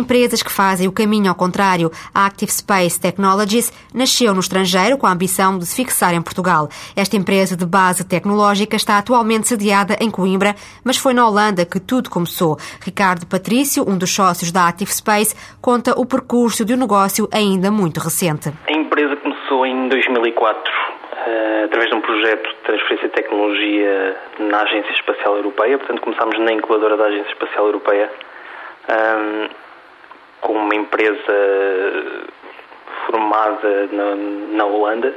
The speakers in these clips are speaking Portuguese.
Empresas que fazem o caminho ao contrário. A Active Space Technologies nasceu no estrangeiro com a ambição de se fixar em Portugal. Esta empresa de base tecnológica está atualmente sediada em Coimbra, mas foi na Holanda que tudo começou. Ricardo Patrício, um dos sócios da Active Space, conta o percurso de um negócio ainda muito recente. A empresa começou em 2004 eh, através de um projeto de transferência de tecnologia na Agência Espacial Europeia. Portanto, começámos na incubadora da Agência Espacial Europeia com uma empresa formada na, na, Holanda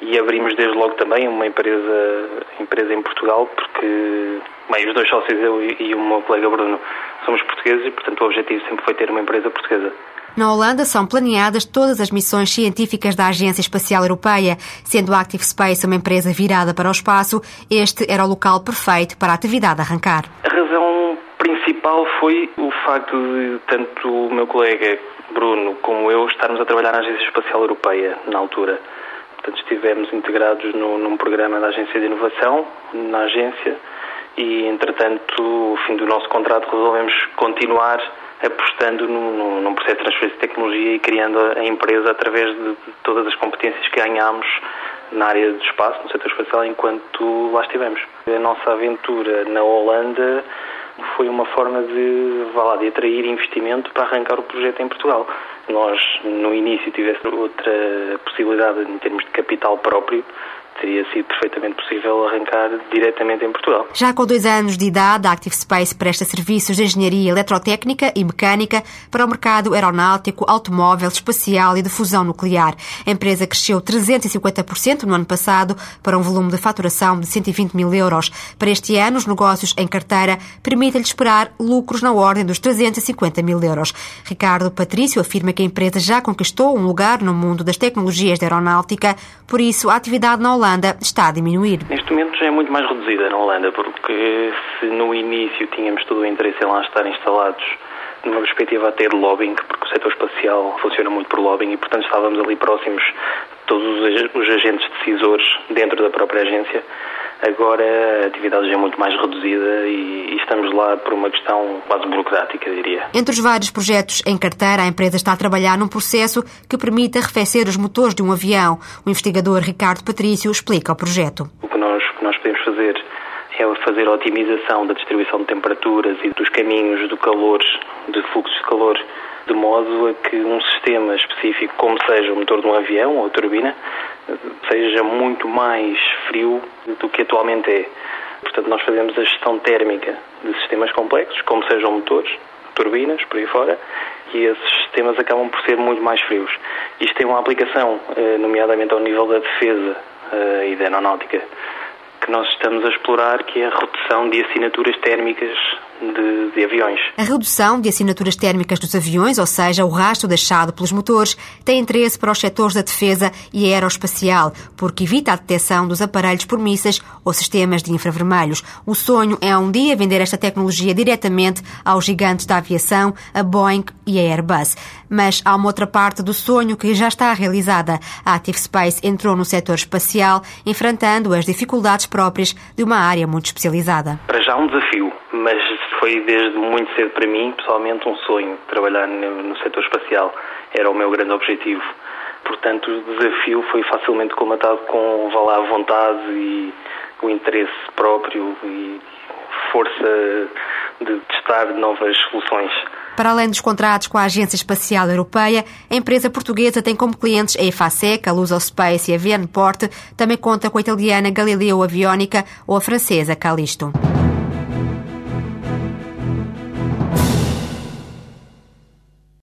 e abrimos desde logo também uma empresa, empresa em Portugal, porque bem, os dois sócios, eu e o meu colega Bruno, somos portugueses e, portanto, o objetivo sempre foi ter uma empresa portuguesa. Na Holanda são planeadas todas as missões científicas da Agência Espacial Europeia. Sendo a Active Space uma empresa virada para o espaço, este era o local perfeito para a atividade arrancar. A principal foi o facto de tanto o meu colega Bruno como eu estarmos a trabalhar na Agência Espacial Europeia na altura. Portanto, estivemos integrados no, num programa da Agência de Inovação, na agência, e entretanto, no fim do nosso contrato, resolvemos continuar apostando num, num, processo de transferência de tecnologia e criando a empresa através de, de todas as competências que ganhámos na área do espaço, no setor espacial, enquanto lá estivemos. A nossa aventura na Holanda foi uma forma de, lá, de atrair investimento para arrancar o projeto em Portugal. Nós, no início, tivesse outra possibilidade em termos de capital próprio, teria sido perfeitamente possível arrancar diretamente em Portugal. Já com dois anos de idade, a Active Space presta serviços de engenharia eletrotécnica e mecânica para o mercado aeronáutico, automóvel, espacial e de fusão nuclear. A empresa cresceu 350% no ano passado para um volume de faturação de 120 mil euros. Para este ano, os negócios em carteira permitem-lhe esperar lucros na ordem dos 350 mil euros. Ricardo Patrício afirma que a empresa já conquistou um lugar no mundo das tecnologias da aeronáutica, por isso a atividade na Holanda está a diminuir. Neste momento já é muito mais reduzida na Holanda, porque se no início tínhamos todo o interesse em lá estar instalados numa perspectiva até de lobbying, porque o setor espacial funciona muito por lobbying e, portanto, estávamos ali próximos de todos os agentes decisores dentro da própria agência. Agora a atividade já é muito mais reduzida e, estamos lá por uma questão quase burocrática, diria. Entre os vários projetos em carteira, a empresa está a trabalhar num processo que permite arrefecer os motores de um avião. O investigador Ricardo Patrício explica o projeto. O que nós, que nós podemos fazer é fazer a otimização da distribuição de temperaturas e dos caminhos do calor, de fluxos de calor, de modo a que um sistema específico, como seja o motor de um avião ou a turbina, seja muito mais frio do que atualmente é. Portanto, nós fazemos a gestão térmica de sistemas complexos, como sejam motores, turbinas, por aí fora, e esses sistemas acabam por ser muito mais frios. Isto tem uma aplicação, eh, nomeadamente ao nível da defesa eh, e da aeronáutica, nós estamos a explorar, que é a redução de assinaturas térmicas de, de, aviões. A redução de assinaturas térmicas dos aviões, ou seja, o rastro deixado pelos motores, tem interesse para os setores da defesa e aeroespacial, porque evita a detecção dos aparelhos por mísseis ou sistemas de infravermelhos. O sonho é um dia vender esta tecnologia diretamente aos gigantes da aviação, a Boeing e a Airbus. Mas há uma outra parte do sonho que já está realizada. A Active Space entrou no setor espacial, enfrentando as dificuldades próprias de uma área muito especializada. Para já um desafio, mas foi desde muito cedo para mim, pessoalmente, um sonho trabalhar no, no setor espacial. Era o meu grande objetivo. Portanto, o desafio foi facilmente comatado com vá lá, vontade e o interesse próprio e força de testar novas soluções. Para além dos contratos com a Agência Espacial Europeia, a empresa portuguesa tem como clientes a EFASEC, a Lusospace e a VNPort, também conta com a italiana Galileo Avionica ou a francesa Callisto.